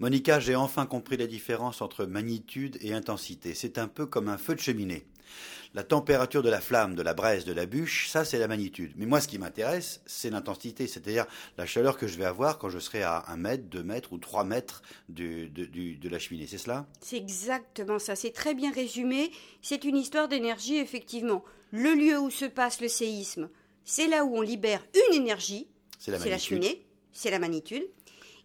Monica, j'ai enfin compris la différence entre magnitude et intensité. C'est un peu comme un feu de cheminée. La température de la flamme, de la braise, de la bûche, ça c'est la magnitude. Mais moi ce qui m'intéresse, c'est l'intensité, c'est-à-dire la chaleur que je vais avoir quand je serai à un mètre, deux mètres ou trois mètres de, de la cheminée. C'est cela? C'est exactement ça. C'est très bien résumé. C'est une histoire d'énergie, effectivement. Le lieu où se passe le séisme, c'est là où on libère une énergie. C'est la, la cheminée, c'est la magnitude.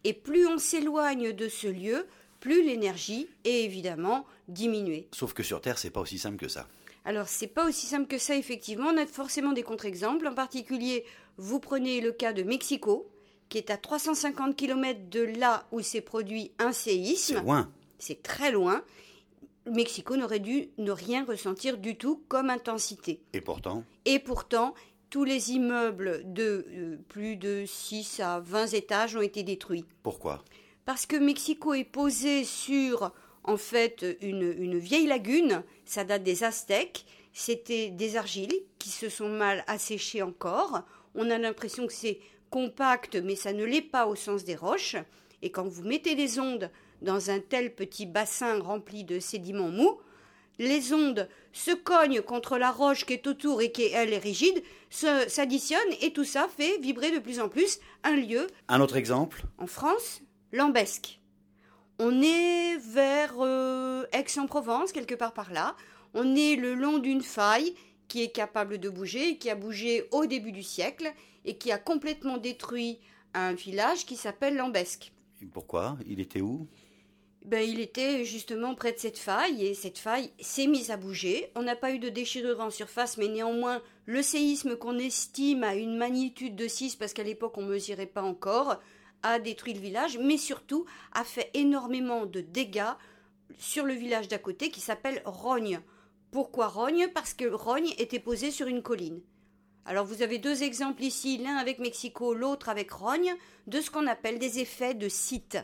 Et plus on s'éloigne de ce lieu, plus l'énergie est évidemment diminuée. Sauf que sur Terre, c'est pas aussi simple que ça. Alors, c'est pas aussi simple que ça, effectivement. On a forcément des contre-exemples. En particulier, vous prenez le cas de Mexico, qui est à 350 km de là où s'est produit un séisme. C'est loin. C'est très loin. Mexico n'aurait dû ne rien ressentir du tout comme intensité. Et pourtant Et pourtant, tous les immeubles de euh, plus de 6 à 20 étages ont été détruits. Pourquoi? Parce que Mexico est posé sur, en fait, une, vieille lagune. Ça date des Aztèques. C'était des argiles qui se sont mal asséchées encore. On a l'impression que c'est compact, mais ça ne l'est pas au sens des roches. Et quand vous mettez des ondes dans un tel petit bassin rempli de sédiments mous, les ondes se cognent contre la roche qui est autour et qui, elle, est rigide, s'additionnent et tout ça fait vibrer de plus en plus un lieu. Un autre exemple En France, Lambesque. On est vers euh, Aix-en-Provence, quelque part par là. On est le long d'une faille qui est capable de bouger, qui a bougé au début du siècle et qui a complètement détruit un village qui s'appelle Lambesque. pourquoi? Il était où? Ben, il était justement près de cette faille et cette faille s'est mise à bouger. On n'a pas eu de déchirure en surface, mais néanmoins, le séisme qu'on estime à une magnitude de 6, parce qu'à l'époque on ne mesurait pas encore, a détruit le village, mais surtout a fait énormément de dégâts sur le village d'à côté qui s'appelle Rogne. Pourquoi Rogne? Parce que Rogne était posé sur une colline. Alors vous avez deux exemples ici, l'un avec Mexico, l'autre avec Rogne, de ce qu'on appelle des effets de site.